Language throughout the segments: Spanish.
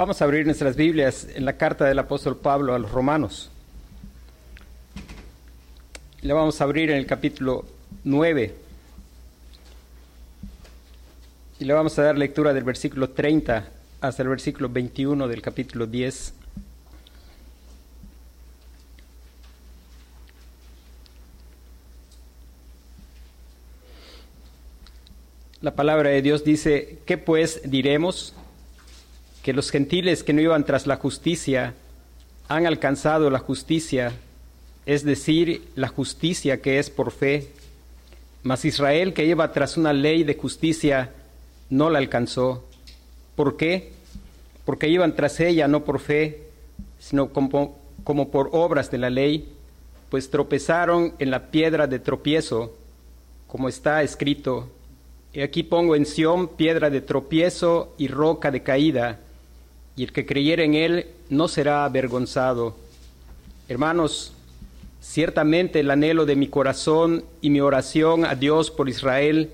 Vamos a abrir nuestras Biblias en la carta del apóstol Pablo a los romanos. Le vamos a abrir en el capítulo 9. Y le vamos a dar lectura del versículo 30 hasta el versículo 21 del capítulo 10. La palabra de Dios dice, ¿qué pues diremos? Que los gentiles que no iban tras la justicia han alcanzado la justicia, es decir, la justicia que es por fe. Mas Israel que iba tras una ley de justicia no la alcanzó. ¿Por qué? Porque iban tras ella no por fe, sino como, como por obras de la ley, pues tropezaron en la piedra de tropiezo, como está escrito, y aquí pongo en Sión piedra de tropiezo y roca de caída, y el que creyere en él no será avergonzado. Hermanos, ciertamente el anhelo de mi corazón y mi oración a Dios por Israel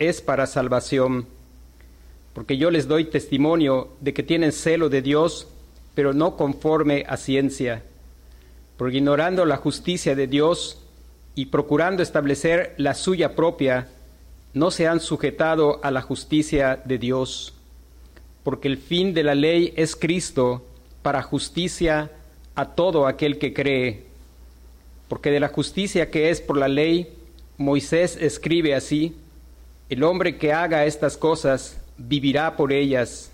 es para salvación, porque yo les doy testimonio de que tienen celo de Dios, pero no conforme a ciencia, porque ignorando la justicia de Dios y procurando establecer la suya propia, no se han sujetado a la justicia de Dios, porque el fin de la ley es Cristo para justicia a todo aquel que cree. Porque de la justicia que es por la ley, Moisés escribe así, el hombre que haga estas cosas vivirá por ellas.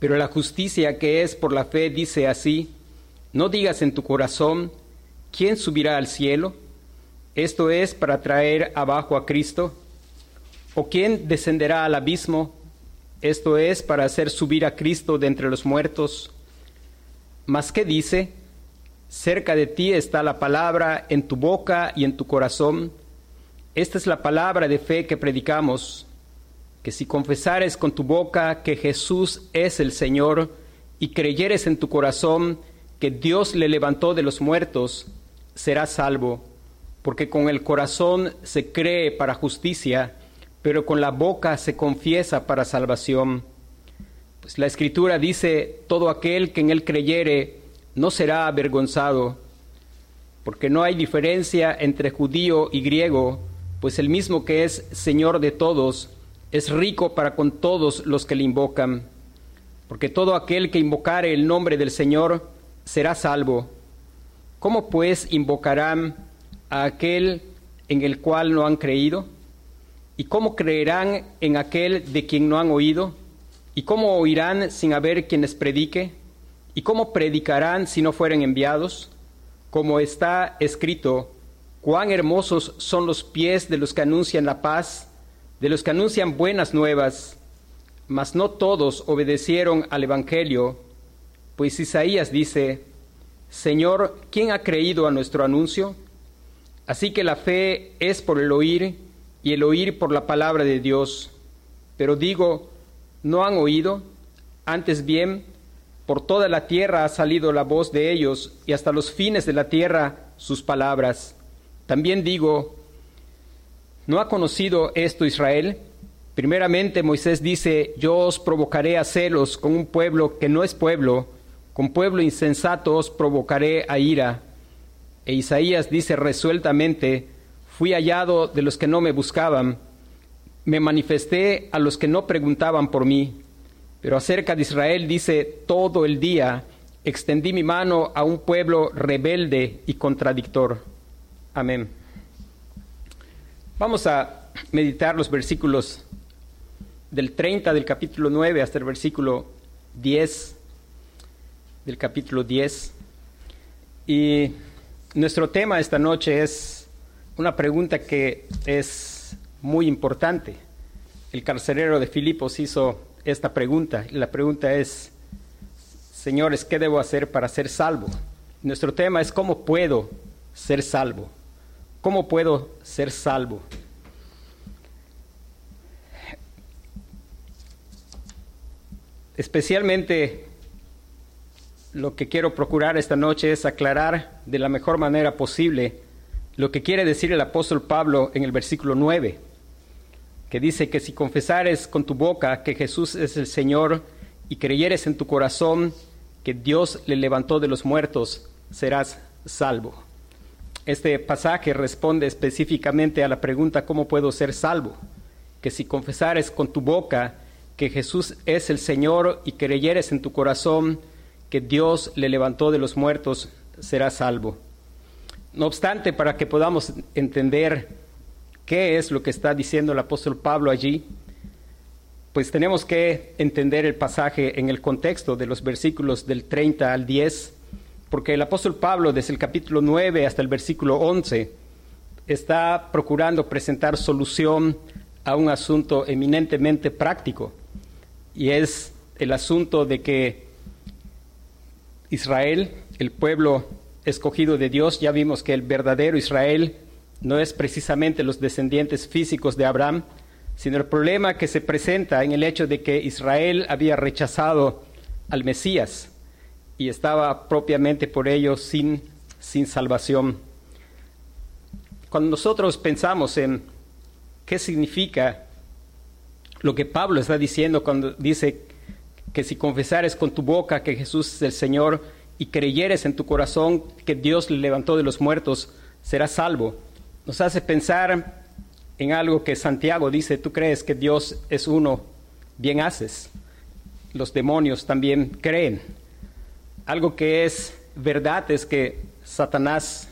Pero la justicia que es por la fe dice así, no digas en tu corazón, ¿quién subirá al cielo? esto es para traer abajo a Cristo? ¿O quién descenderá al abismo? Esto es para hacer subir a Cristo de entre los muertos. Mas ¿qué dice? Cerca de ti está la palabra en tu boca y en tu corazón. Esta es la palabra de fe que predicamos, que si confesares con tu boca que Jesús es el Señor y creyeres en tu corazón que Dios le levantó de los muertos, serás salvo porque con el corazón se cree para justicia, pero con la boca se confiesa para salvación. Pues la escritura dice, todo aquel que en él creyere no será avergonzado, porque no hay diferencia entre judío y griego, pues el mismo que es Señor de todos, es rico para con todos los que le invocan, porque todo aquel que invocare el nombre del Señor será salvo. ¿Cómo pues invocarán a aquel en el cual no han creído? ¿Y cómo creerán en aquel de quien no han oído? ¿Y cómo oirán sin haber quien les predique? ¿Y cómo predicarán si no fueren enviados? Como está escrito, cuán hermosos son los pies de los que anuncian la paz, de los que anuncian buenas nuevas, mas no todos obedecieron al Evangelio, pues Isaías dice, Señor, ¿quién ha creído a nuestro anuncio? Así que la fe es por el oír y el oír por la palabra de Dios. Pero digo, ¿no han oído? Antes bien, por toda la tierra ha salido la voz de ellos y hasta los fines de la tierra sus palabras. También digo, ¿no ha conocido esto Israel? Primeramente Moisés dice, yo os provocaré a celos con un pueblo que no es pueblo, con pueblo insensato os provocaré a ira. E Isaías dice resueltamente, fui hallado de los que no me buscaban, me manifesté a los que no preguntaban por mí. Pero acerca de Israel dice todo el día, extendí mi mano a un pueblo rebelde y contradictor. Amén. Vamos a meditar los versículos del 30 del capítulo 9 hasta el versículo 10 del capítulo 10. Y nuestro tema esta noche es una pregunta que es muy importante. El carcelero de Filipos hizo esta pregunta y la pregunta es, señores, ¿qué debo hacer para ser salvo? Nuestro tema es cómo puedo ser salvo. ¿Cómo puedo ser salvo? Especialmente lo que quiero procurar esta noche es aclarar de la mejor manera posible lo que quiere decir el apóstol Pablo en el versículo 9, que dice que si confesares con tu boca que Jesús es el Señor y creyeres en tu corazón que Dios le levantó de los muertos, serás salvo. Este pasaje responde específicamente a la pregunta ¿cómo puedo ser salvo? Que si confesares con tu boca que Jesús es el Señor y creyeres en tu corazón que Dios le levantó de los muertos, serás salvo. No obstante, para que podamos entender qué es lo que está diciendo el apóstol Pablo allí, pues tenemos que entender el pasaje en el contexto de los versículos del 30 al 10, porque el apóstol Pablo desde el capítulo 9 hasta el versículo 11 está procurando presentar solución a un asunto eminentemente práctico, y es el asunto de que Israel, el pueblo escogido de Dios, ya vimos que el verdadero Israel no es precisamente los descendientes físicos de Abraham, sino el problema que se presenta en el hecho de que Israel había rechazado al Mesías y estaba propiamente por ello sin, sin salvación. Cuando nosotros pensamos en qué significa lo que Pablo está diciendo cuando dice que si confesares con tu boca que Jesús es el Señor y creyeres en tu corazón que Dios le levantó de los muertos, serás salvo. Nos hace pensar en algo que Santiago dice, tú crees que Dios es uno, bien haces. Los demonios también creen. Algo que es verdad es que Satanás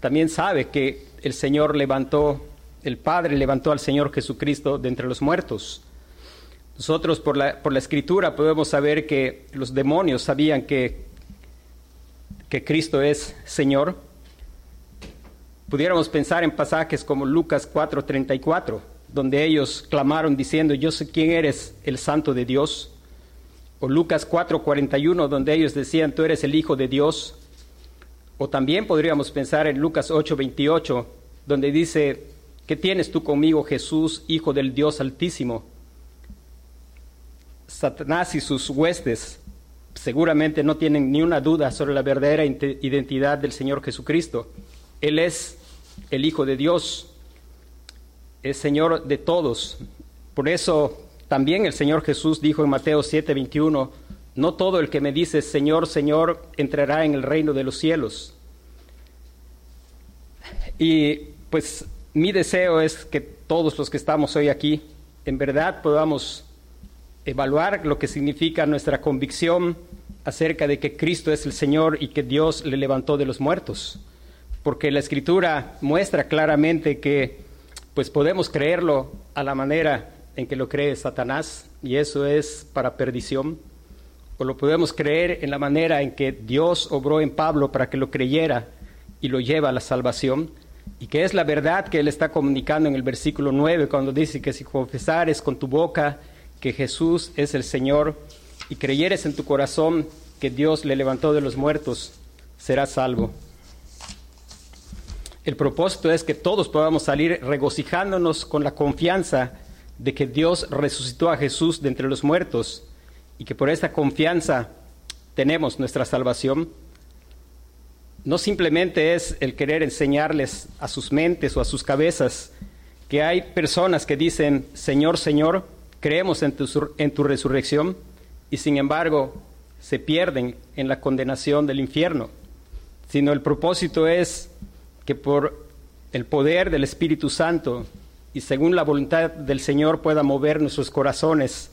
también sabe que el Señor levantó, el Padre levantó al Señor Jesucristo de entre los muertos. Nosotros por la, por la escritura podemos saber que los demonios sabían que, que Cristo es Señor. Pudiéramos pensar en pasajes como Lucas 4:34, donde ellos clamaron diciendo, yo sé quién eres, el santo de Dios. O Lucas 4:41, donde ellos decían, tú eres el Hijo de Dios. O también podríamos pensar en Lucas 8:28, donde dice, ¿qué tienes tú conmigo, Jesús, Hijo del Dios Altísimo? Satanás y sus huestes seguramente no tienen ni una duda sobre la verdadera identidad del Señor Jesucristo. Él es el Hijo de Dios, es Señor de todos. Por eso también el Señor Jesús dijo en Mateo 7:21, no todo el que me dice Señor, Señor entrará en el reino de los cielos. Y pues mi deseo es que todos los que estamos hoy aquí en verdad podamos evaluar lo que significa nuestra convicción acerca de que Cristo es el Señor y que Dios le levantó de los muertos. Porque la escritura muestra claramente que pues podemos creerlo a la manera en que lo cree Satanás y eso es para perdición. O lo podemos creer en la manera en que Dios obró en Pablo para que lo creyera y lo lleva a la salvación. Y que es la verdad que él está comunicando en el versículo 9 cuando dice que si confesares con tu boca que Jesús es el Señor y creyeres en tu corazón que Dios le levantó de los muertos, serás salvo. El propósito es que todos podamos salir regocijándonos con la confianza de que Dios resucitó a Jesús de entre los muertos y que por esta confianza tenemos nuestra salvación. No simplemente es el querer enseñarles a sus mentes o a sus cabezas que hay personas que dicen, Señor, Señor, creemos en tu, resurrección y sin embargo se pierden en la condenación del infierno, sino el propósito es que por el poder del Espíritu Santo y según la voluntad del Señor pueda mover nuestros corazones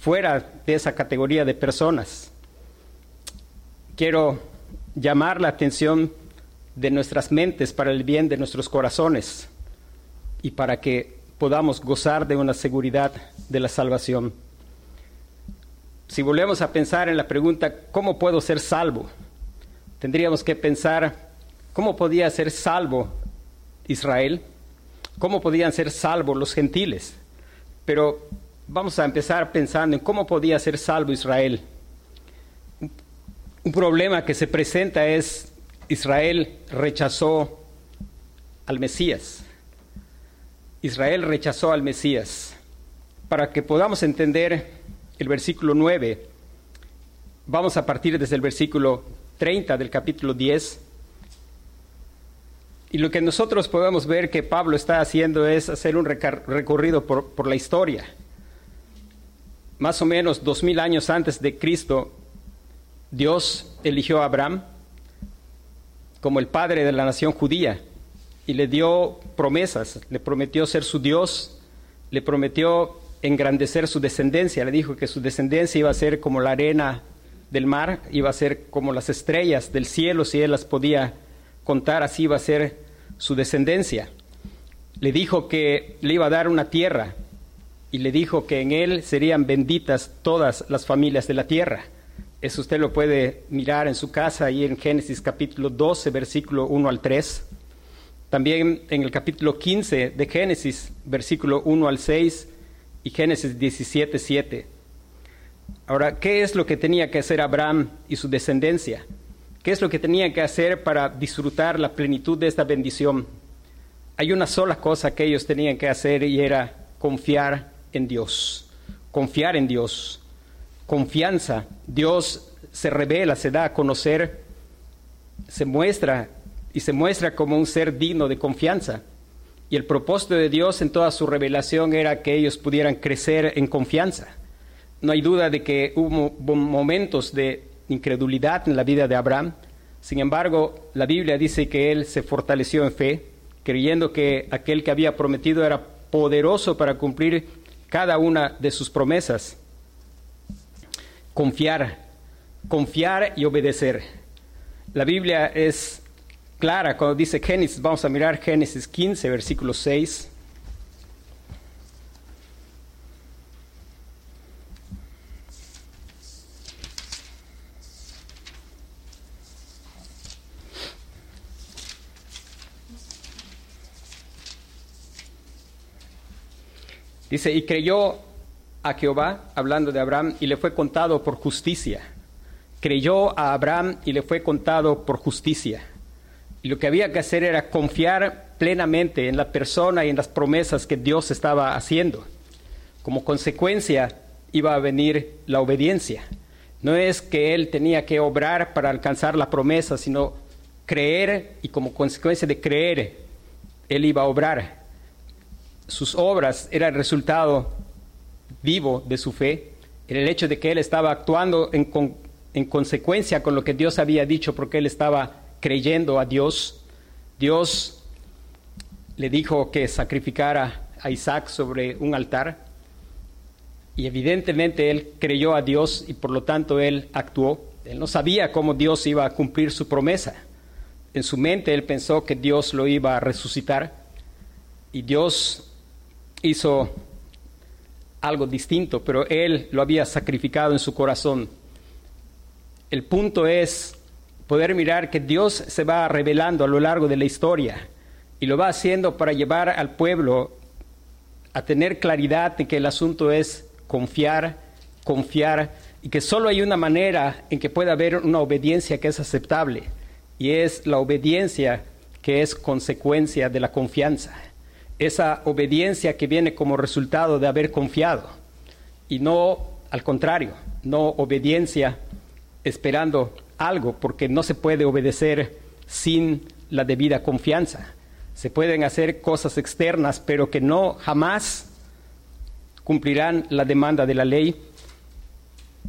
fuera de esa categoría de personas. Quiero llamar la atención de nuestras mentes para el bien de nuestros corazones y para que podamos gozar de una seguridad de la salvación. Si volvemos a pensar en la pregunta, ¿cómo puedo ser salvo? Tendríamos que pensar, ¿cómo podía ser salvo Israel? ¿Cómo podían ser salvos los gentiles? Pero vamos a empezar pensando en cómo podía ser salvo Israel. Un problema que se presenta es Israel rechazó al Mesías. Israel rechazó al Mesías. Para que podamos entender el versículo 9, vamos a partir desde el versículo 30 del capítulo 10. Y lo que nosotros podemos ver que Pablo está haciendo es hacer un recorrido por, por la historia. más o menos dos mil años antes de Cristo, Dios eligió a Abraham como el padre de la nación judía y le dio promesas, le prometió ser su Dios, le prometió engrandecer su descendencia, le dijo que su descendencia iba a ser como la arena del mar, iba a ser como las estrellas del cielo, si él las podía contar, así iba a ser su descendencia. Le dijo que le iba a dar una tierra y le dijo que en él serían benditas todas las familias de la tierra. Eso usted lo puede mirar en su casa ahí en Génesis capítulo 12, versículo 1 al 3. También en el capítulo 15 de Génesis, versículo 1 al 6 y Génesis 17, 7. Ahora, ¿qué es lo que tenía que hacer Abraham y su descendencia? ¿Qué es lo que tenía que hacer para disfrutar la plenitud de esta bendición? Hay una sola cosa que ellos tenían que hacer y era confiar en Dios. Confiar en Dios. Confianza. Dios se revela, se da a conocer, se muestra y se muestra como un ser digno de confianza. Y el propósito de Dios en toda su revelación era que ellos pudieran crecer en confianza. No hay duda de que hubo momentos de incredulidad en la vida de Abraham. Sin embargo, la Biblia dice que él se fortaleció en fe, creyendo que aquel que había prometido era poderoso para cumplir cada una de sus promesas. Confiar, confiar y obedecer. La Biblia es clara cuando dice Génesis, vamos a mirar Génesis 15, versículo 6. Dice, y creyó a Jehová, hablando de Abraham, y le fue contado por justicia. Creyó a Abraham y le fue contado por justicia. Y lo que había que hacer era confiar plenamente en la persona y en las promesas que Dios estaba haciendo. Como consecuencia iba a venir la obediencia. No es que él tenía que obrar para alcanzar la promesa, sino creer y como consecuencia de creer, él iba a obrar sus obras eran el resultado vivo de su fe, en el hecho de que él estaba actuando en, en consecuencia con lo que Dios había dicho, porque él estaba creyendo a Dios. Dios le dijo que sacrificara a Isaac sobre un altar y evidentemente él creyó a Dios y por lo tanto él actuó. Él no sabía cómo Dios iba a cumplir su promesa. En su mente él pensó que Dios lo iba a resucitar y Dios hizo algo distinto, pero él lo había sacrificado en su corazón. El punto es poder mirar que Dios se va revelando a lo largo de la historia y lo va haciendo para llevar al pueblo a tener claridad de que el asunto es confiar, confiar y que solo hay una manera en que pueda haber una obediencia que es aceptable y es la obediencia que es consecuencia de la confianza. Esa obediencia que viene como resultado de haber confiado y no al contrario, no obediencia esperando algo, porque no se puede obedecer sin la debida confianza. Se pueden hacer cosas externas, pero que no jamás cumplirán la demanda de la ley.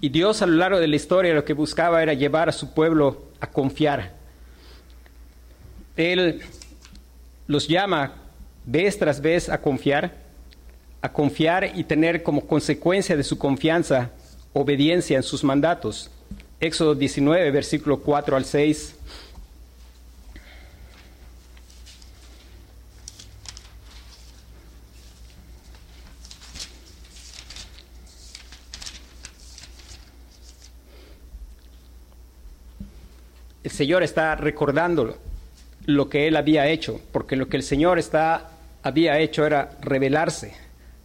Y Dios a lo largo de la historia lo que buscaba era llevar a su pueblo a confiar. Él los llama vez tras vez a confiar, a confiar y tener como consecuencia de su confianza obediencia en sus mandatos. Éxodo 19, versículo 4 al 6. El Señor está recordándolo lo que él había hecho, porque lo que el Señor está, había hecho era revelarse,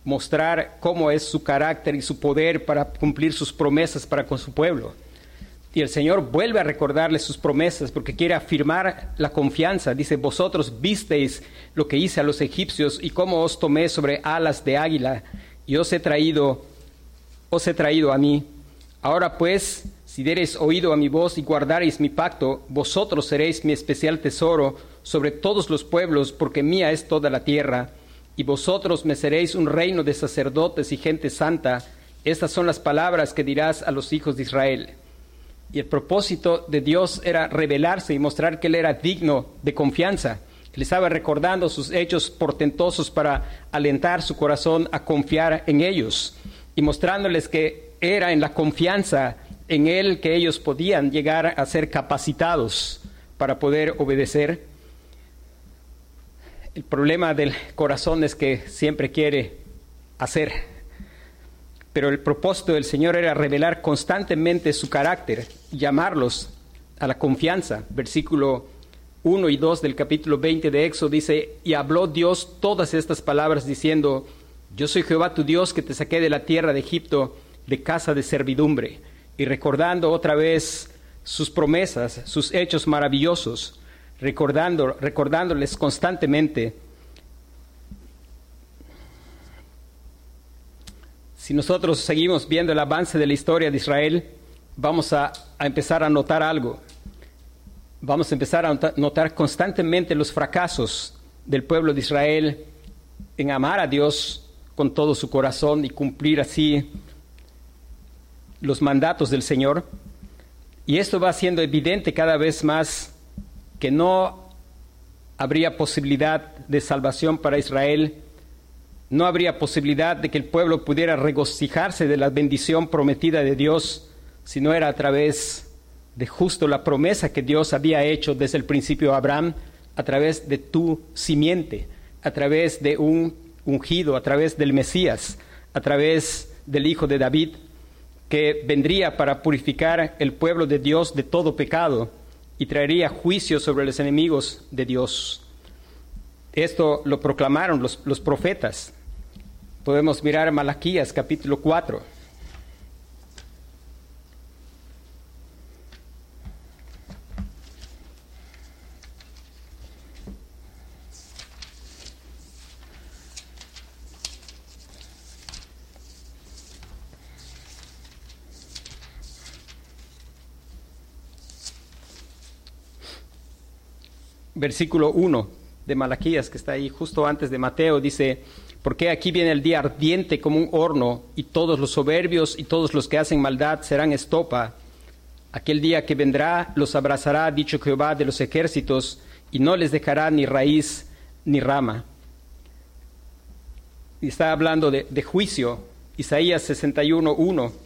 mostrar cómo es su carácter y su poder para cumplir sus promesas para con su pueblo. Y el Señor vuelve a recordarle sus promesas porque quiere afirmar la confianza. Dice, vosotros visteis lo que hice a los egipcios y cómo os tomé sobre alas de águila y os he traído, os he traído a mí. Ahora pues, si diereis oído a mi voz y guardareis mi pacto, vosotros seréis mi especial tesoro sobre todos los pueblos, porque mía es toda la tierra, y vosotros me seréis un reino de sacerdotes y gente santa. estas son las palabras que dirás a los hijos de Israel. Y el propósito de Dios era revelarse y mostrar que Él era digno de confianza. Él estaba recordando sus hechos portentosos para alentar su corazón a confiar en ellos y mostrándoles que era en la confianza en Él que ellos podían llegar a ser capacitados para poder obedecer. El problema del corazón es que siempre quiere hacer, pero el propósito del Señor era revelar constantemente su carácter, llamarlos a la confianza. Versículo 1 y 2 del capítulo 20 de Éxodo dice, y habló Dios todas estas palabras diciendo, yo soy Jehová tu Dios que te saqué de la tierra de Egipto, de casa de servidumbre y recordando otra vez sus promesas, sus hechos maravillosos, recordando, recordándoles constantemente. Si nosotros seguimos viendo el avance de la historia de Israel, vamos a, empezar a notar algo. Vamos a empezar a notar constantemente los fracasos del pueblo de Israel en amar a Dios con todo su corazón y cumplir así los mandatos del Señor. Y esto va siendo evidente cada vez más que no habría posibilidad de salvación para Israel, no habría posibilidad de que el pueblo pudiera regocijarse de la bendición prometida de Dios, si no era a través de justo la promesa que Dios había hecho desde el principio a Abraham, a través de tu simiente, a través de un ungido, a través del Mesías, a través del Hijo de David, que vendría para purificar el pueblo de Dios de todo pecado y traería juicio sobre los enemigos de Dios. Esto lo proclamaron los, los profetas. Podemos mirar Malaquías capítulo 4. versículo 1 de Malaquías, que está ahí justo antes de Mateo, dice, porque aquí viene el día ardiente como un horno, y todos los soberbios y todos los que hacen maldad serán estopa. Aquel día que vendrá los abrazará, dicho Jehová de los ejércitos, y no les dejará ni raíz ni rama. Y está hablando de, de juicio, Isaías 61, 1.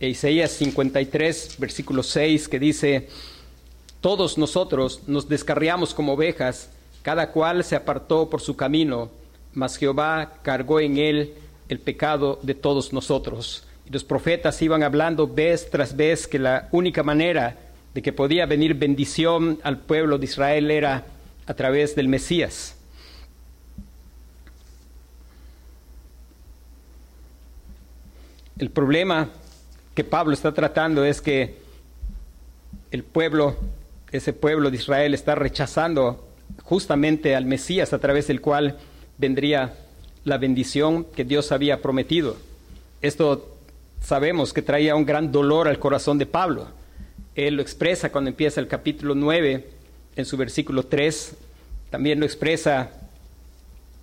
Isaías 53, versículo 6, que dice, todos nosotros nos descarriamos como ovejas, cada cual se apartó por su camino, mas Jehová cargó en él el pecado de todos nosotros. Y los profetas iban hablando vez tras vez que la única manera de que podía venir bendición al pueblo de Israel era a través del Mesías. El problema que Pablo está tratando es que el pueblo, ese pueblo de Israel está rechazando justamente al Mesías a través del cual vendría la bendición que Dios había prometido. Esto sabemos que traía un gran dolor al corazón de Pablo. Él lo expresa cuando empieza el capítulo 9 en su versículo 3, también lo expresa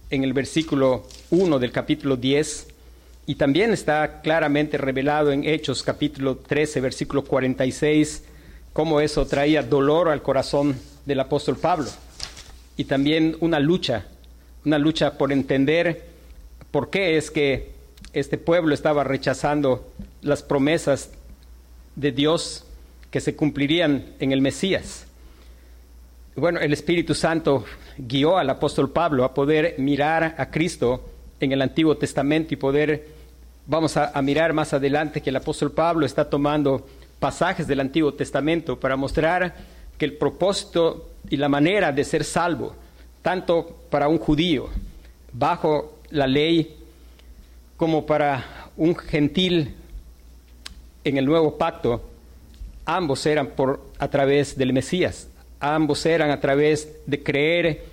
en el versículo 1 del capítulo 10 y también está claramente revelado en Hechos capítulo 13, versículo 46, cómo eso traía dolor al corazón del apóstol Pablo. Y también una lucha, una lucha por entender por qué es que este pueblo estaba rechazando las promesas de Dios que se cumplirían en el Mesías. Bueno, el Espíritu Santo guió al apóstol Pablo a poder mirar a Cristo en el Antiguo Testamento y poder vamos a, mirar más adelante que el apóstol Pablo está tomando pasajes del Antiguo Testamento para mostrar que el propósito y la manera de ser salvo, tanto para un judío bajo la ley como para un gentil en el nuevo pacto, ambos eran por a través del Mesías, ambos eran a través de creer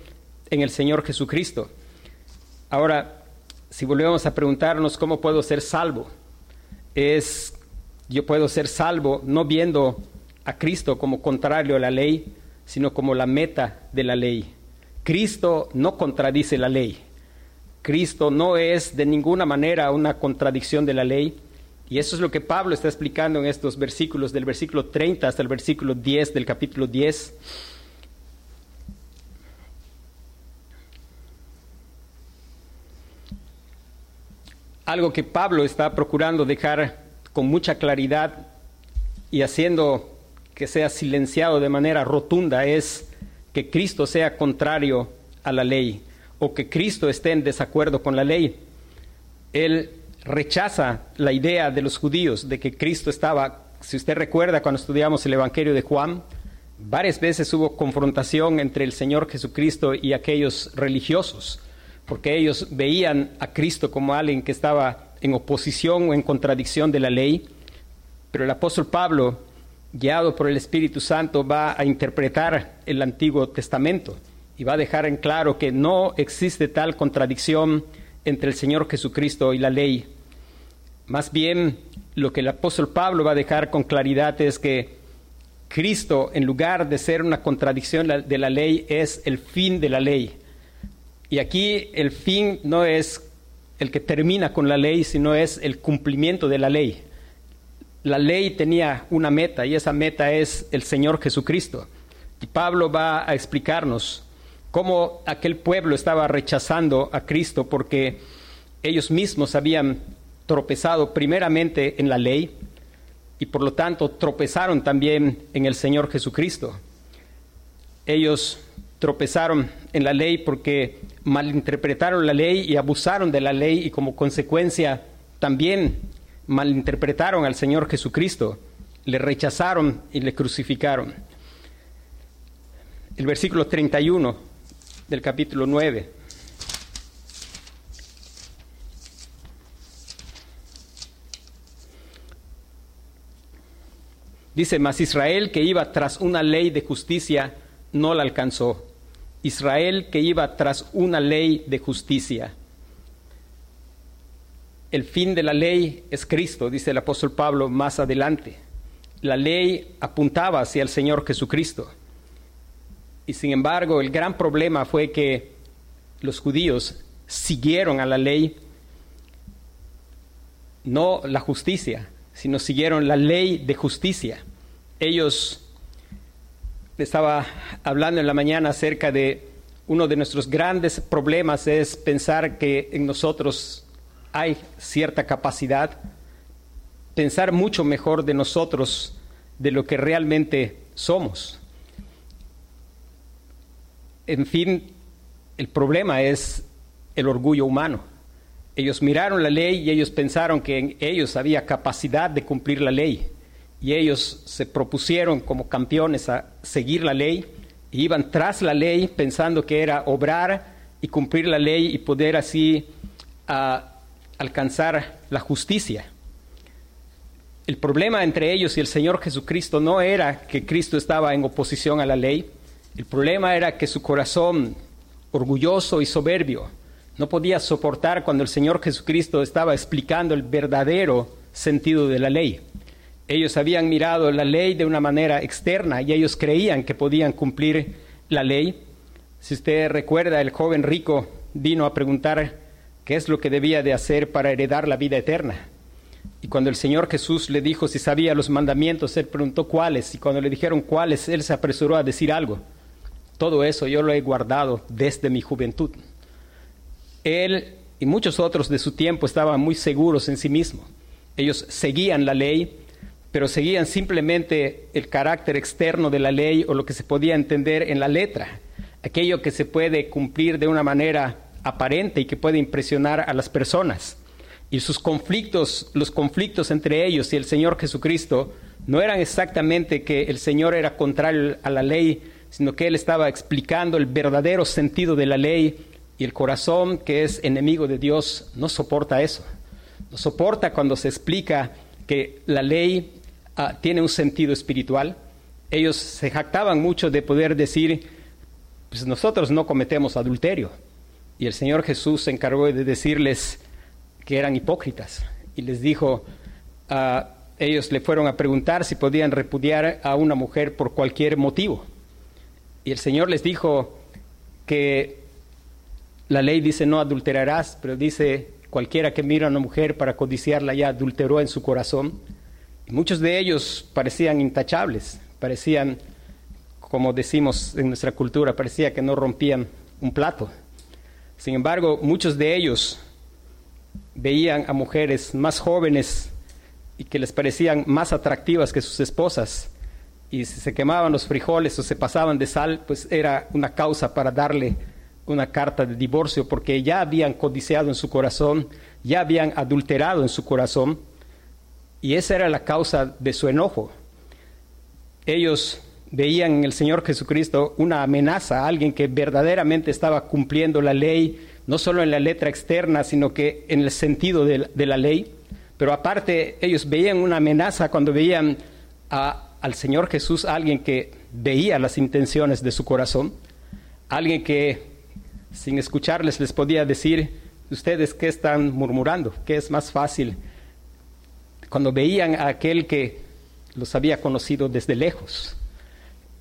en el Señor Jesucristo. Ahora, si volvemos a preguntarnos cómo puedo ser salvo, es yo puedo ser salvo no viendo a Cristo como contrario a la ley, sino como la meta de la ley. Cristo no contradice la ley. Cristo no es de ninguna manera una contradicción de la ley. Y eso es lo que Pablo está explicando en estos versículos, del versículo 30 hasta el versículo 10 del capítulo 10. Algo que Pablo está procurando dejar con mucha claridad y haciendo que sea silenciado de manera rotunda es que Cristo sea contrario a la ley o que Cristo esté en desacuerdo con la ley. Él rechaza la idea de los judíos de que Cristo estaba, si usted recuerda cuando estudiamos el Evangelio de Juan, varias veces hubo confrontación entre el Señor Jesucristo y aquellos religiosos, porque ellos veían a Cristo como alguien que estaba en oposición o en contradicción de la ley, pero el apóstol Pablo, guiado por el Espíritu Santo, va a interpretar el Antiguo Testamento y va a dejar en claro que no existe tal contradicción entre el Señor Jesucristo y la ley. Más bien, lo que el apóstol Pablo va a dejar con claridad es que Cristo, en lugar de ser una contradicción de la ley, es el fin de la ley. Y aquí el fin no es el que termina con la ley, sino es el cumplimiento de la ley. La ley tenía una meta y esa meta es el Señor Jesucristo. Y Pablo va a explicarnos cómo aquel pueblo estaba rechazando a Cristo porque ellos mismos habían tropezado primeramente en la ley y por lo tanto tropezaron también en el Señor Jesucristo. Ellos tropezaron en la ley porque malinterpretaron la ley y abusaron de la ley y como consecuencia también malinterpretaron al Señor Jesucristo, le rechazaron y le crucificaron. El versículo 31 del capítulo 9. Dice, mas Israel que iba tras una ley de justicia no la alcanzó. Israel que iba tras una ley de justicia. El fin de la ley es Cristo, dice el apóstol Pablo más adelante. La ley apuntaba hacia el Señor Jesucristo. Y sin embargo, el gran problema fue que los judíos siguieron a la ley, no la justicia, sino siguieron la ley de justicia. Ellos, estaba hablando en la mañana acerca de uno de nuestros grandes problemas es pensar que en nosotros hay cierta capacidad, pensar mucho mejor de nosotros de lo que realmente somos en fin, el problema es el orgullo humano. Ellos miraron la ley y ellos pensaron que en ellos había capacidad de cumplir la ley. Y ellos se propusieron como campeones a seguir la ley e iban tras la ley pensando que era obrar y cumplir la ley y poder así alcanzar la justicia. El problema entre ellos y el Señor Jesucristo no era que Cristo estaba en oposición a la ley, el problema era que su corazón, orgulloso y soberbio, no podía soportar cuando el Señor Jesucristo estaba explicando el verdadero sentido de la ley. Ellos habían mirado la ley de una manera externa y ellos creían que podían cumplir la ley. Si usted recuerda, el joven rico vino a preguntar qué es lo que debía de hacer para heredar la vida eterna. Y cuando el Señor Jesús le dijo si sabía los mandamientos, él preguntó cuáles. Y cuando le dijeron cuáles, él se apresuró a decir algo. Todo eso yo lo he guardado desde mi juventud. Él y muchos otros de su tiempo estaban muy seguros en sí mismos. Ellos seguían la ley, pero seguían simplemente el carácter externo de la ley o lo que se podía entender en la letra, aquello que se puede cumplir de una manera aparente y que puede impresionar a las personas. Y sus conflictos, los conflictos entre ellos y el Señor Jesucristo, no eran exactamente que el Señor era contrario a la ley, sino que Él estaba explicando el verdadero sentido de la ley y el corazón que es enemigo de Dios no soporta eso. No soporta cuando se explica que la ley ah, tiene un sentido espiritual. Ellos se jactaban mucho de poder decir, pues nosotros no cometemos adulterio. Y el Señor Jesús se encargó de decirles que eran hipócritas y les dijo, ah, ellos le fueron a preguntar si podían repudiar a una mujer por cualquier motivo. Y el Señor les dijo que la ley dice no adulterarás, pero dice cualquiera que mira a una mujer para codiciarla ya adulteró en su corazón. Muchos de ellos parecían intachables, parecían, como decimos en nuestra cultura, parecía que no rompían un plato. Sin embargo, muchos de ellos veían a mujeres más jóvenes y que les parecían más atractivas que sus esposas y si se quemaban los frijoles o se pasaban de sal, pues era una causa para darle una carta de divorcio porque ya habían codiciado en su corazón, ya habían adulterado en su corazón y esa era la causa de su enojo. Ellos veían en el Señor Jesucristo una amenaza, alguien que verdaderamente estaba cumpliendo la ley, no solo en la letra externa, sino que en el sentido de, la ley. Pero aparte, ellos veían una amenaza cuando veían al Señor Jesús, alguien que veía las intenciones de su corazón, alguien que sin escucharles les podía decir, ustedes qué están murmurando, qué es más fácil. Cuando veían a aquel que los había conocido desde lejos,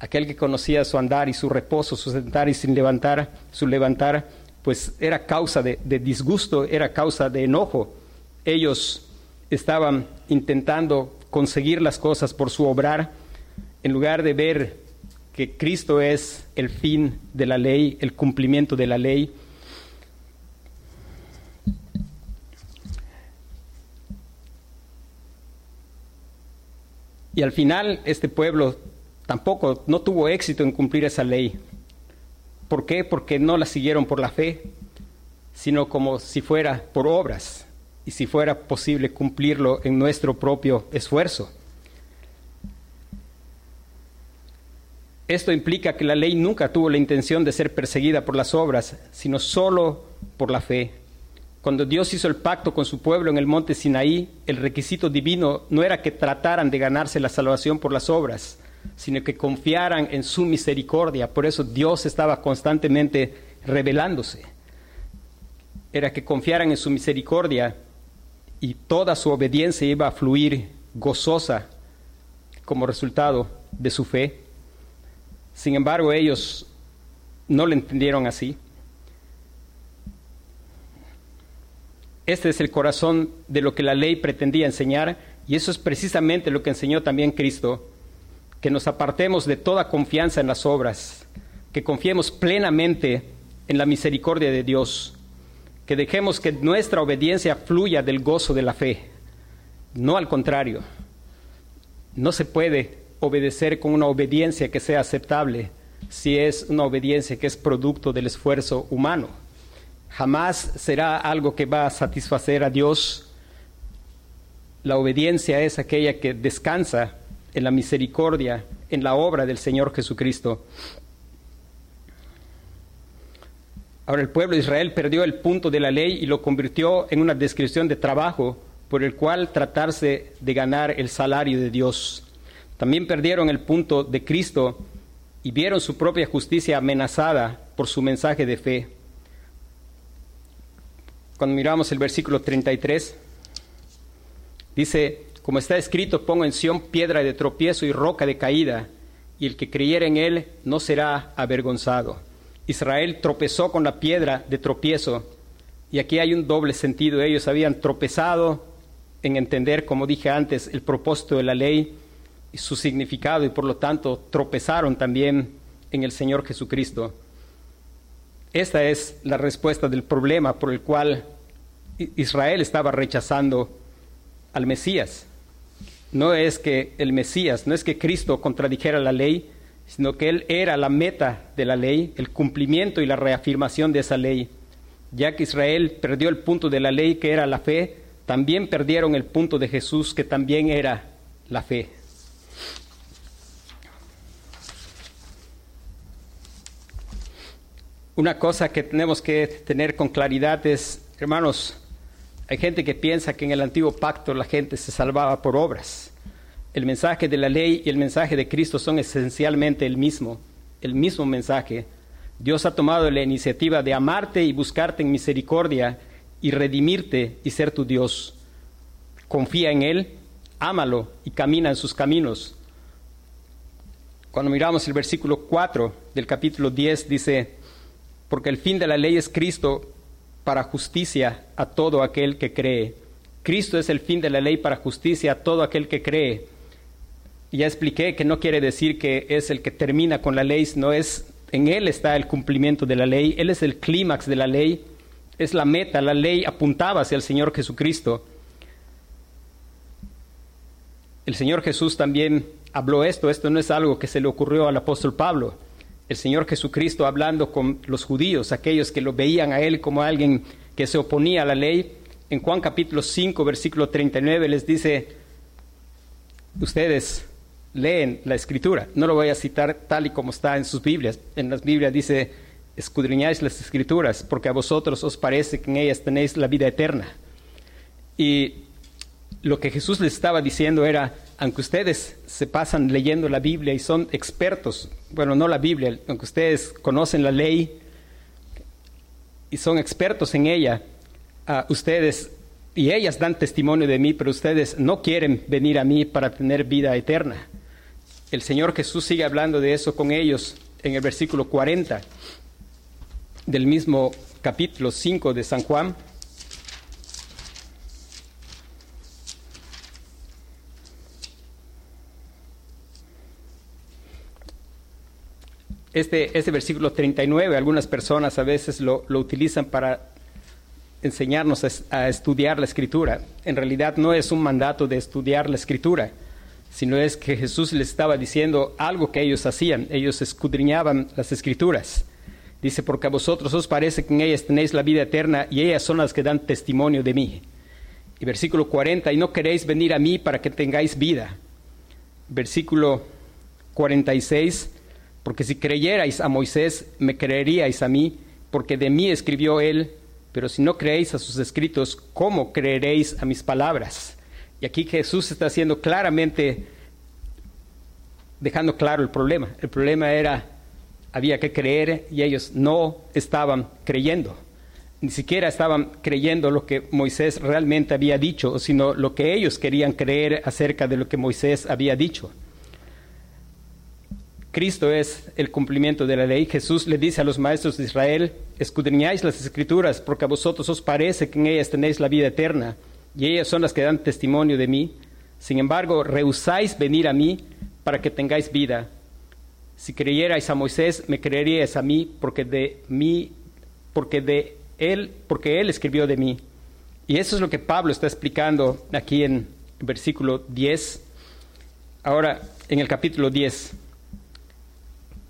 aquel que conocía su andar y su reposo, su sentar y sin levantar, su levantar, pues era causa de, de disgusto, era causa de enojo. Ellos estaban intentando conseguir las cosas por su obrar, en lugar de ver que Cristo es el fin de la ley, el cumplimiento de la ley. Y al final este pueblo tampoco no tuvo éxito en cumplir esa ley. ¿Por qué? Porque no la siguieron por la fe, sino como si fuera por obras y si fuera posible cumplirlo en nuestro propio esfuerzo. Esto implica que la ley nunca tuvo la intención de ser perseguida por las obras, sino solo por la fe. Cuando Dios hizo el pacto con su pueblo en el monte Sinaí, el requisito divino no era que trataran de ganarse la salvación por las obras, sino que confiaran en su misericordia. Por eso Dios estaba constantemente revelándose. Era que confiaran en su misericordia y toda su obediencia iba a fluir gozosa como resultado de su fe. Sin embargo, ellos no lo entendieron así. Este es el corazón de lo que la ley pretendía enseñar y eso es precisamente lo que enseñó también Cristo, que nos apartemos de toda confianza en las obras, que confiemos plenamente en la misericordia de Dios, que dejemos que nuestra obediencia fluya del gozo de la fe, no al contrario. No se puede obedecer con una obediencia que sea aceptable si es una obediencia que es producto del esfuerzo humano. Jamás será algo que va a satisfacer a Dios. La obediencia es aquella que descansa en la misericordia, en la obra del Señor Jesucristo. Ahora el pueblo de Israel perdió el punto de la ley y lo convirtió en una descripción de trabajo por el cual tratarse de ganar el salario de Dios. También perdieron el punto de Cristo y vieron su propia justicia amenazada por su mensaje de fe. Cuando miramos el versículo 33, dice, como está escrito, pongo en Sión piedra de tropiezo y roca de caída, y el que creyere en él no será avergonzado. Israel tropezó con la piedra de tropiezo, y aquí hay un doble sentido. Ellos habían tropezado en entender, como dije antes, el propósito de la ley, su significado y por lo tanto tropezaron también en el Señor Jesucristo. Esta es la respuesta del problema por el cual Israel estaba rechazando al Mesías. No es que el Mesías, no es que Cristo contradijera la ley, sino que Él era la meta de la ley, el cumplimiento y la reafirmación de esa ley. Ya que Israel perdió el punto de la ley que era la fe, también perdieron el punto de Jesús, que también era la fe. Una cosa que tenemos que tener con claridad es, hermanos, hay gente que piensa que en el antiguo pacto la gente se salvaba por obras. El mensaje de la ley y el mensaje de Cristo son esencialmente el mismo, el mismo mensaje. Dios ha tomado la iniciativa de amarte y buscarte en misericordia y redimirte y ser tu Dios. Confía en Él, ámalo y camina en sus caminos. Cuando miramos el versículo 4 del capítulo 10 dice, porque el fin de la ley es Cristo para justicia a todo aquel que cree. Cristo es el fin de la ley para justicia a todo aquel que cree. Ya expliqué que no quiere decir que es el que termina con la ley, no es en Él está el cumplimiento de la ley, Él es el clímax de la ley, es la meta, la ley apuntaba hacia el Señor Jesucristo. El Señor Jesús también habló esto, esto no es algo que se le ocurrió al apóstol Pablo. El Señor Jesucristo hablando con los judíos, aquellos que lo veían a Él como alguien que se oponía a la ley, en Juan capítulo 5, versículo 39 les dice, ustedes leen la escritura. No lo voy a citar tal y como está en sus Biblias. En las Biblias dice, escudriñáis las escrituras, porque a vosotros os parece que en ellas tenéis la vida eterna. Y lo que Jesús les estaba diciendo era, aunque ustedes se pasan leyendo la Biblia y son expertos, bueno, no la Biblia, aunque ustedes conocen la ley y son expertos en ella, ustedes y ellas dan testimonio de mí, pero ustedes no quieren venir a mí para tener vida eterna. El Señor Jesús sigue hablando de eso con ellos en el versículo 40 del mismo capítulo 5 de San Juan. Este, este versículo 39, algunas personas a veces lo, utilizan para enseñarnos a estudiar la escritura. En realidad no es un mandato de estudiar la escritura sino es que Jesús les estaba diciendo algo que ellos hacían, ellos escudriñaban las escrituras. Dice, porque a vosotros os parece que en ellas tenéis la vida eterna y ellas son las que dan testimonio de mí. Y versículo 40, y no queréis venir a mí para que tengáis vida. Versículo 46, porque si creyerais a Moisés, me creeríais a mí, porque de mí escribió él, pero si no creéis a sus escritos, ¿cómo creeréis a mis palabras? Y aquí Jesús está haciendo claramente, dejando claro el problema. El problema era, había que creer y ellos no estaban creyendo. Ni siquiera estaban creyendo lo que Moisés realmente había dicho, sino lo que ellos querían creer acerca de lo que Moisés había dicho. Cristo es el cumplimiento de la ley. Jesús le dice a los maestros de Israel, escudriñáis las escrituras porque a vosotros os parece que en ellas tenéis la vida eterna y ellas son las que dan testimonio de mí. Sin embargo, rehusáis venir a mí para que tengáis vida. Si creyerais a Moisés, me creeríais a mí, porque de mí, porque de él, porque él escribió de mí. Y eso es lo que Pablo está explicando aquí en versículo 10. Ahora, en el capítulo 10,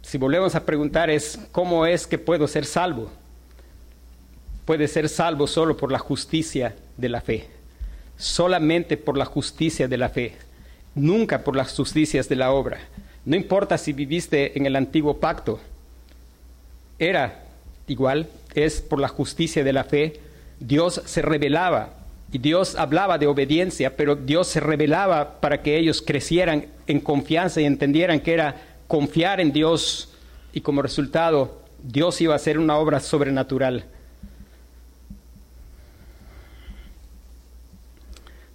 si volvemos a preguntar es, ¿cómo es que puedo ser salvo? Puede ser salvo solo por la justicia de la fe solamente por la justicia de la fe, nunca por las justicias de la obra. No importa si viviste en el antiguo pacto, era igual, es por la justicia de la fe. Dios se revelaba y Dios hablaba de obediencia, pero Dios se revelaba para que ellos crecieran en confianza y entendieran que era confiar en Dios y como resultado Dios iba a hacer una obra sobrenatural.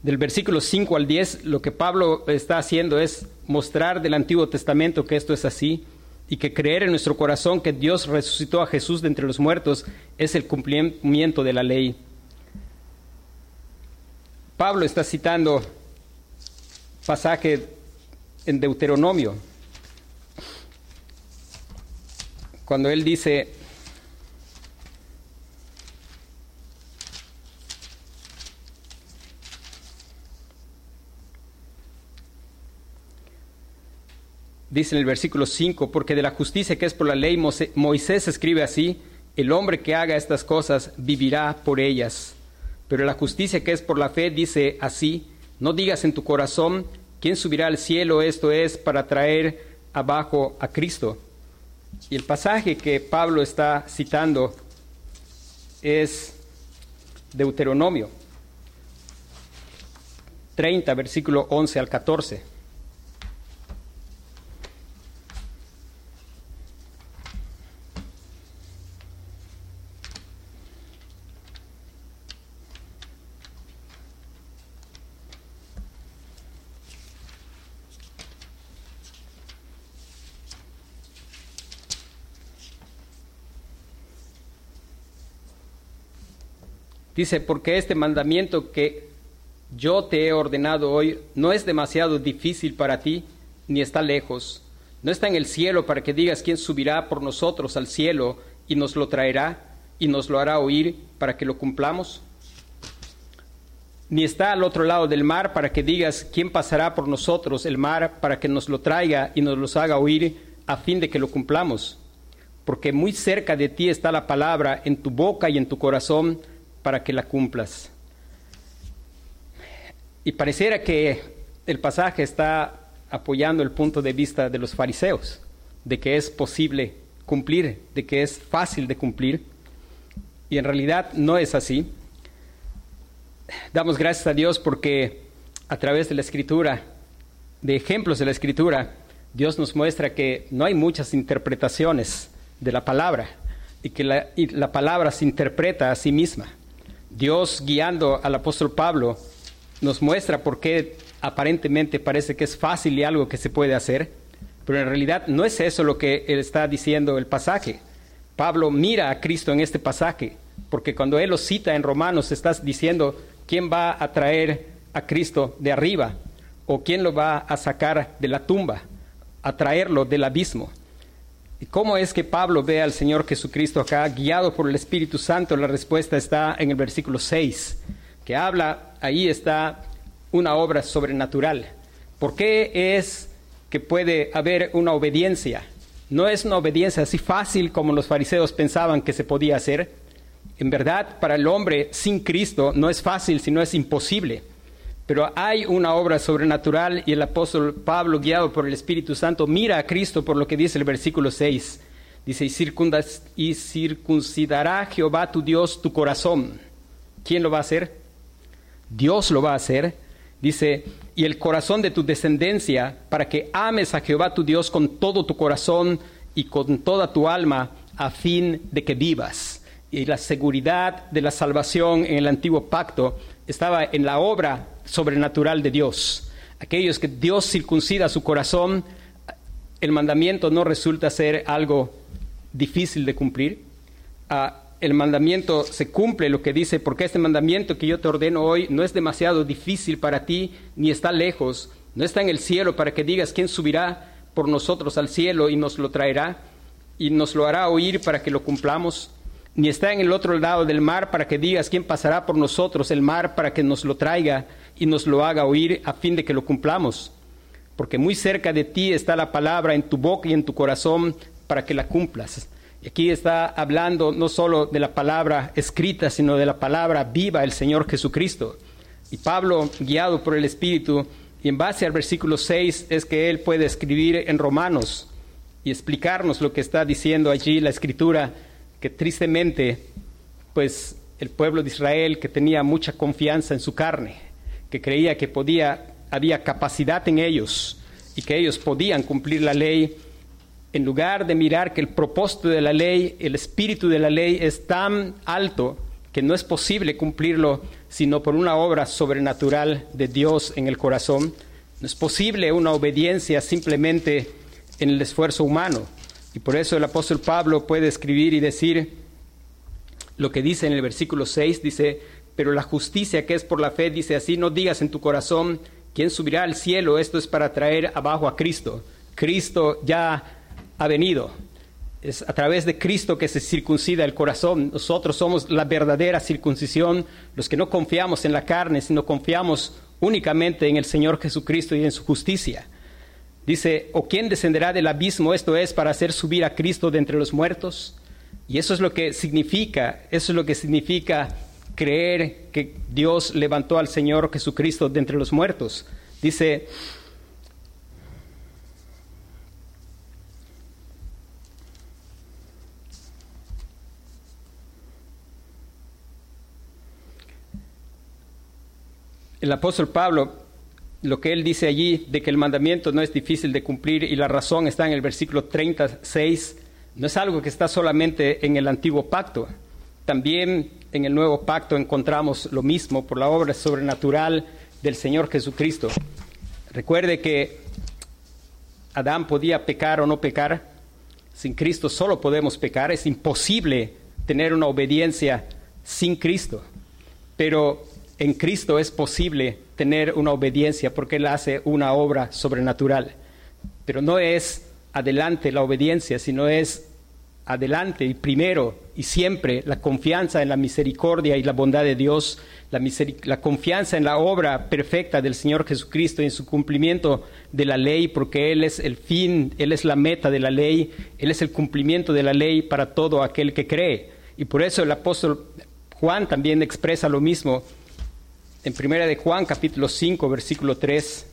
del versículo 5 al 10, lo que Pablo está haciendo es mostrar del Antiguo Testamento que esto es así y que creer en nuestro corazón que Dios resucitó a Jesús de entre los muertos es el cumplimiento de la ley. Pablo está citando pasaje en Deuteronomio, cuando él dice, dice en el versículo 5, porque de la justicia que es por la ley, Moisés escribe así, el hombre que haga estas cosas vivirá por ellas. Pero la justicia que es por la fe dice así, no digas en tu corazón, ¿quién subirá al cielo? Esto es para traer abajo a Cristo. Y el pasaje que Pablo está citando es Deuteronomio 30, versículo 11 al 14. Dice, porque este mandamiento que yo te he ordenado hoy no es demasiado difícil para ti, ni está lejos. No está en el cielo para que digas quién subirá por nosotros al cielo y nos lo traerá y nos lo hará oír para que lo cumplamos. Ni está al otro lado del mar para que digas quién pasará por nosotros el mar para que nos lo traiga y nos los haga oír a fin de que lo cumplamos. Porque muy cerca de ti está la palabra en tu boca y en tu corazón para que la cumplas. Y pareciera que el pasaje está apoyando el punto de vista de los fariseos, de que es posible cumplir, de que es fácil de cumplir. Y en realidad no es así. Damos gracias a Dios porque a través de la escritura, de ejemplos de la escritura, Dios nos muestra que no hay muchas interpretaciones de la palabra y que la, la palabra se interpreta a sí misma. Dios guiando al apóstol Pablo nos muestra por qué aparentemente parece que es fácil y algo que se puede hacer, pero en realidad no es eso lo que él está diciendo el pasaje. Pablo mira a Cristo en este pasaje, porque cuando él lo cita en Romanos está diciendo quién va a traer a Cristo de arriba o quién lo va a sacar de la tumba, a traerlo del abismo. ¿Y cómo es que Pablo ve al Señor Jesucristo acá, guiado por el Espíritu Santo? La respuesta está en el versículo 6, que habla, ahí está una obra sobrenatural. ¿Por qué es que puede haber una obediencia? No es una obediencia así fácil como los fariseos pensaban que se podía hacer. En verdad, para el hombre sin Cristo no es fácil, sino es imposible. Pero hay una obra sobrenatural y el apóstol Pablo, guiado por el Espíritu Santo, mira a Cristo por lo que dice el versículo 6. Dice, y, circuncidará Jehová tu Dios tu corazón. ¿Quién lo va a hacer? Dios lo va a hacer. Dice, y el corazón de tu descendencia, para que ames a Jehová tu Dios con todo tu corazón y con toda tu alma, a fin de que vivas. Y la seguridad de la salvación en el antiguo pacto estaba en la obra sobrenatural de Dios. Aquellos que Dios circuncida su corazón, el mandamiento no resulta ser algo difícil de cumplir. Ah, el mandamiento se cumple lo que dice, porque este mandamiento que yo te ordeno hoy no es demasiado difícil para ti, ni está lejos, no está en el cielo para que digas quién subirá por nosotros al cielo y nos lo traerá y nos lo hará oír para que lo cumplamos ni está en el otro lado del mar para que digas quién pasará por nosotros el mar para que nos lo traiga y nos lo haga oír a fin de que lo cumplamos. Porque muy cerca de ti está la palabra en tu boca y en tu corazón para que la cumplas. Y aquí está hablando no solo de la palabra escrita, sino de la palabra viva del Señor Jesucristo. Y Pablo, guiado por el Espíritu, y en base al versículo 6 es que él puede escribir en Romanos y explicarnos lo que está diciendo allí la Escritura que tristemente, pues el pueblo de Israel que tenía mucha confianza en su carne, que creía que podía, había capacidad en ellos y que ellos podían cumplir la ley, en lugar de mirar que el propósito de la ley, el espíritu de la ley es tan alto que no es posible cumplirlo sino por una obra sobrenatural de Dios en el corazón. No es posible una obediencia simplemente en el esfuerzo humano. Y por eso el apóstol Pablo puede escribir y decir lo que dice en el versículo 6, dice, pero la justicia que es por la fe dice así, no digas en tu corazón, ¿quién subirá al cielo? Esto es para traer abajo a Cristo. Cristo ya ha venido. Es a través de Cristo que se circuncida el corazón. Nosotros somos la verdadera circuncisión, los que no confiamos en la carne, sino confiamos únicamente en el Señor Jesucristo y en su justicia. Dice, ¿o quién descenderá del abismo? Esto es para hacer subir a Cristo de entre los muertos. Y eso es lo que significa, eso es lo que significa creer que Dios levantó al Señor Jesucristo de entre los muertos. Dice, el apóstol Pablo, lo que él dice allí de que el mandamiento no es difícil de cumplir y la razón está en el versículo 36, no es algo que está solamente en el antiguo pacto. También en el nuevo pacto encontramos lo mismo por la obra sobrenatural del Señor Jesucristo. Recuerde que Adán podía pecar o no pecar. Sin Cristo solo podemos pecar. Es imposible tener una obediencia sin Cristo. Pero en Cristo es posible tener una obediencia porque Él hace una obra sobrenatural. Pero no es adelante la obediencia, sino es adelante y primero y siempre la confianza en la misericordia y la bondad de Dios, la, la, confianza en la obra perfecta del Señor Jesucristo y en su cumplimiento de la ley, porque Él es el fin, Él es la meta de la ley, Él es el cumplimiento de la ley para todo aquel que cree. Y por eso el apóstol Juan también expresa lo mismo en Primera de Juan capítulo 5 versículo 3.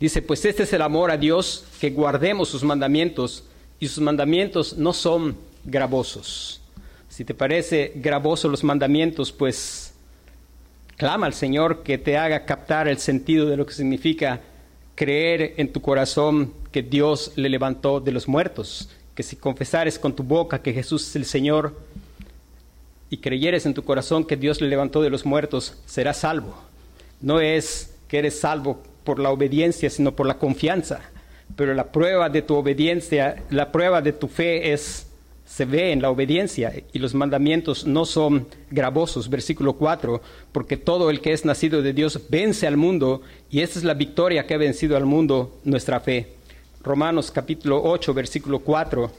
Dice, pues este es el amor a Dios, que guardemos sus mandamientos, y sus mandamientos no son gravosos. Si te parece gravoso los mandamientos, pues clama al Señor que te haga captar el sentido de lo que significa creer en tu corazón que Dios le levantó de los muertos que si confesares con tu boca que Jesús es el Señor y creyeres en tu corazón que Dios le levantó de los muertos, serás salvo. No es que eres salvo por la obediencia, sino por la confianza. Pero la prueba de tu obediencia, la prueba de tu fe es se ve en la obediencia y los mandamientos no son gravosos. Versículo 4, porque todo el que es nacido de Dios vence al mundo y esta es la victoria que ha vencido al mundo, nuestra fe. Romanos capítulo 8, versículo 4.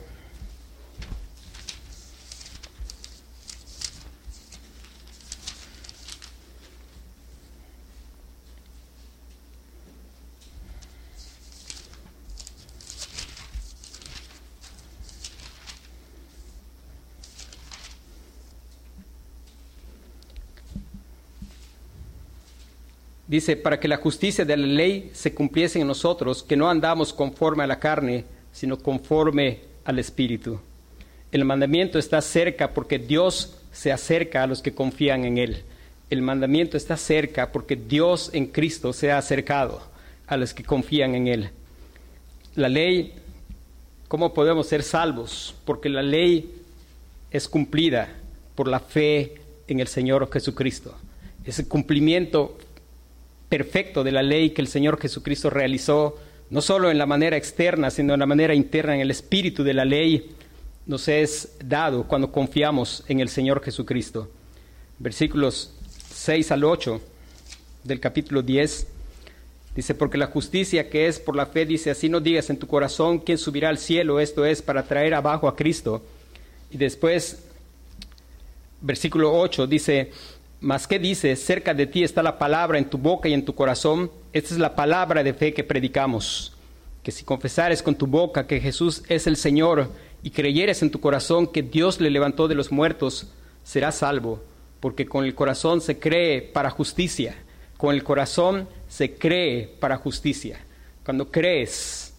Dice, para que la justicia de la ley se cumpliese en nosotros, que no andamos conforme a la carne, sino conforme al Espíritu. El mandamiento está cerca porque Dios se acerca a los que confían en Él. El mandamiento está cerca porque Dios en Cristo se ha acercado a los que confían en Él. La ley, ¿cómo podemos ser salvos? Porque la ley es cumplida por la fe en el Señor Jesucristo. Ese cumplimiento perfecto de la ley que el Señor Jesucristo realizó, no solo en la manera externa, sino en la manera interna, en el espíritu de la ley, nos es dado cuando confiamos en el Señor Jesucristo. Versículos 6 al 8 del capítulo 10. Dice, porque la justicia que es por la fe, dice, así no digas en tu corazón quién subirá al cielo, esto es para traer abajo a Cristo. Y después, versículo 8, dice, mas ¿qué dice? Cerca de ti está la palabra en tu boca y en tu corazón. Esta es la palabra de fe que predicamos. Que si confesares con tu boca que Jesús es el Señor y creyeres en tu corazón que Dios le levantó de los muertos, serás salvo. Porque con el corazón se cree para justicia. Con el corazón se cree para justicia. Cuando crees,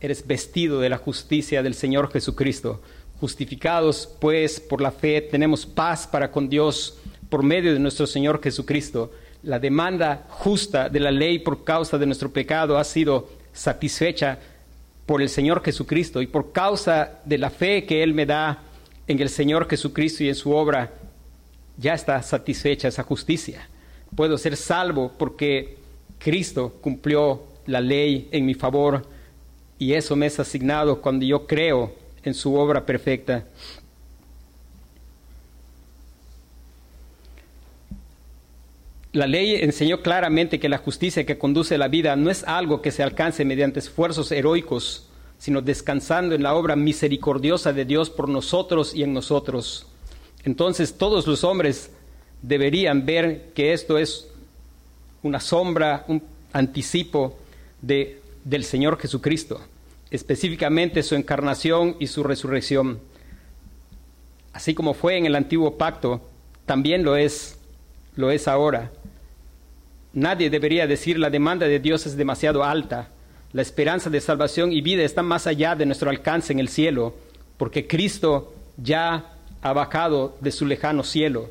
eres vestido de la justicia del Señor Jesucristo. Justificados pues por la fe, tenemos paz para con Dios por medio de nuestro Señor Jesucristo. La demanda justa de la ley por causa de nuestro pecado ha sido satisfecha por el Señor Jesucristo y por causa de la fe que Él me da en el Señor Jesucristo y en su obra, ya está satisfecha esa justicia. Puedo ser salvo porque Cristo cumplió la ley en mi favor y eso me es asignado cuando yo creo en su obra perfecta. La ley enseñó claramente que la justicia que conduce a la vida no es algo que se alcance mediante esfuerzos heroicos, sino descansando en la obra misericordiosa de Dios por nosotros y en nosotros. Entonces todos los hombres deberían ver que esto es una sombra, un anticipo de, del Señor Jesucristo. específicamente su encarnación y su resurrección. Así como fue en el antiguo pacto, también lo es, lo es ahora. Nadie debería decir la demanda de Dios es demasiado alta, la esperanza de salvación y vida está más allá de nuestro alcance en el cielo, porque Cristo ya ha bajado de su lejano cielo,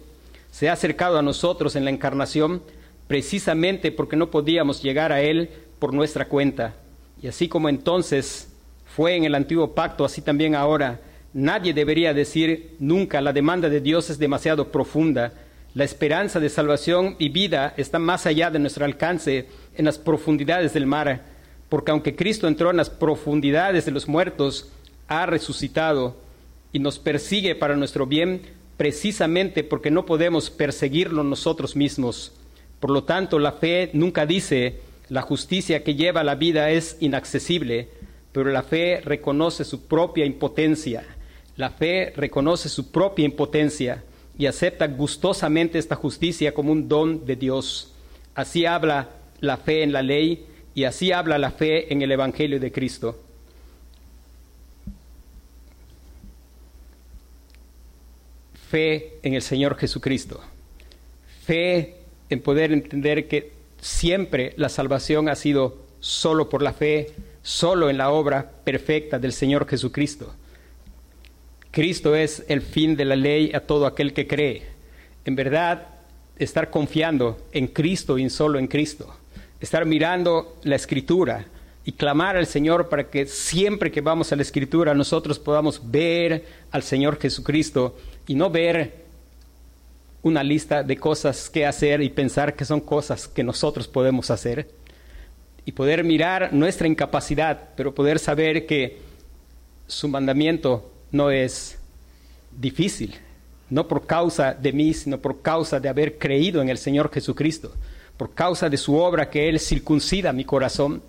se ha acercado a nosotros en la encarnación precisamente porque no podíamos llegar a Él por nuestra cuenta. Y así como entonces fue en el antiguo pacto, así también ahora, nadie debería decir nunca la demanda de Dios es demasiado profunda, la esperanza de salvación y vida está más allá de nuestro alcance en las profundidades del mar, porque aunque Cristo entró en las profundidades de los muertos, ha resucitado y nos persigue para nuestro bien precisamente porque no podemos perseguirlo nosotros mismos. Por lo tanto, la fe nunca dice la justicia que lleva la vida es inaccesible, pero la fe reconoce su propia impotencia. La fe reconoce su propia impotencia y acepta gustosamente esta justicia como un don de Dios. Así habla la fe en la ley y así habla la fe en el Evangelio de Cristo. Fe en el Señor Jesucristo. Fe en poder entender que siempre la salvación ha sido solo por la fe, solo en la obra perfecta del Señor Jesucristo. Cristo es el fin de la ley a todo aquel que cree. En verdad, estar confiando en Cristo y solo en Cristo. Estar mirando la Escritura y clamar al Señor para que siempre que vamos a la Escritura nosotros podamos ver al Señor Jesucristo y no ver una lista de cosas que hacer y pensar que son cosas que nosotros podemos hacer y poder mirar nuestra incapacidad, pero poder saber que su mandamiento no es difícil, no por causa de mí, sino por causa de haber creído en el Señor Jesucristo, por causa de su obra que Él circuncida mi corazón,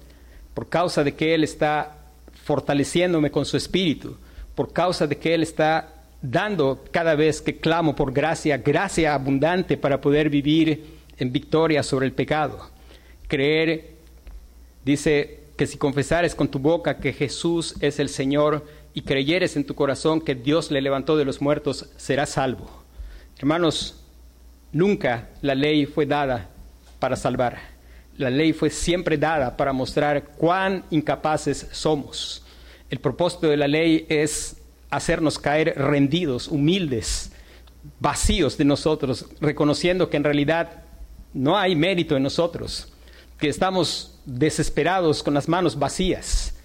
por causa de que Él está fortaleciéndome con su espíritu, por causa de que Él está dando cada vez que clamo por gracia, gracia abundante para poder vivir en victoria sobre el pecado. Creer, dice que si confesares con tu boca que Jesús es el Señor y creyeres en tu corazón que Dios le levantó de los muertos, serás salvo. Hermanos, nunca la ley fue dada para salvar. La ley fue siempre dada para mostrar cuán incapaces somos. El propósito de la ley es hacernos caer rendidos, humildes, vacíos de nosotros, reconociendo que en realidad no hay mérito en nosotros, que estamos desesperados con las manos vacías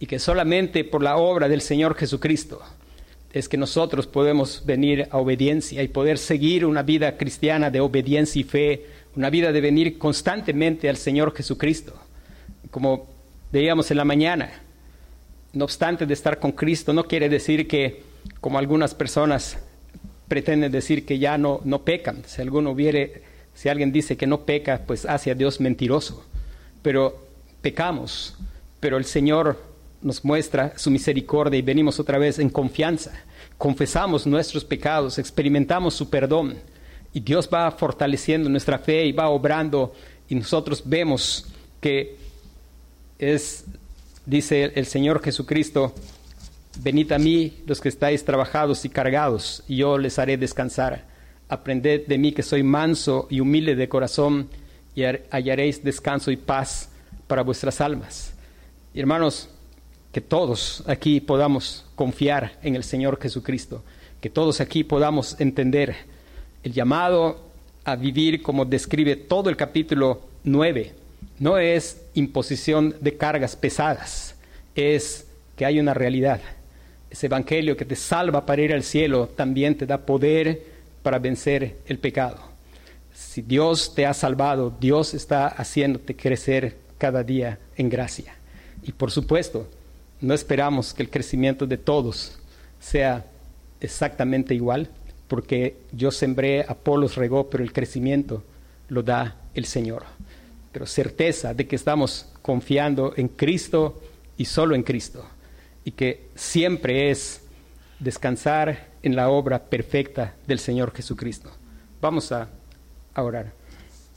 y que solamente por la obra del Señor Jesucristo es que nosotros podemos venir a obediencia y poder seguir una vida cristiana de obediencia y fe, una vida de venir constantemente al Señor Jesucristo. Como veíamos en la mañana, no obstante de estar con Cristo, no quiere decir que, como algunas personas pretenden decir que ya no, no pecan. Si alguno viere, si alguien dice que no peca, pues hace a Dios mentiroso. Pero pecamos, pero el Señor nos muestra su misericordia y venimos otra vez en confianza. Confesamos nuestros pecados, experimentamos su perdón y Dios va fortaleciendo nuestra fe y va obrando y nosotros vemos que es dice el Señor Jesucristo, venid a mí los que estáis trabajados y cargados, y yo les haré descansar. Aprended de mí que soy manso y humilde de corazón, y hallaréis descanso y paz para vuestras almas. Hermanos, que todos aquí podamos confiar en el Señor Jesucristo, que todos aquí podamos entender el llamado a vivir como describe todo el capítulo 9 no es imposición de cargas pesadas, es que hay una realidad. Ese evangelio que te salva para ir al cielo también te da poder para vencer el pecado. Si Dios te ha salvado, Dios está haciéndote crecer cada día en gracia. Y por supuesto, no esperamos que el crecimiento de todos sea exactamente igual, porque yo sembré, Apolos regó, pero el crecimiento lo da el Señor pero certeza de que estamos confiando en Cristo y solo en Cristo, y que siempre es descansar en la obra perfecta del Señor Jesucristo. Vamos a, orar.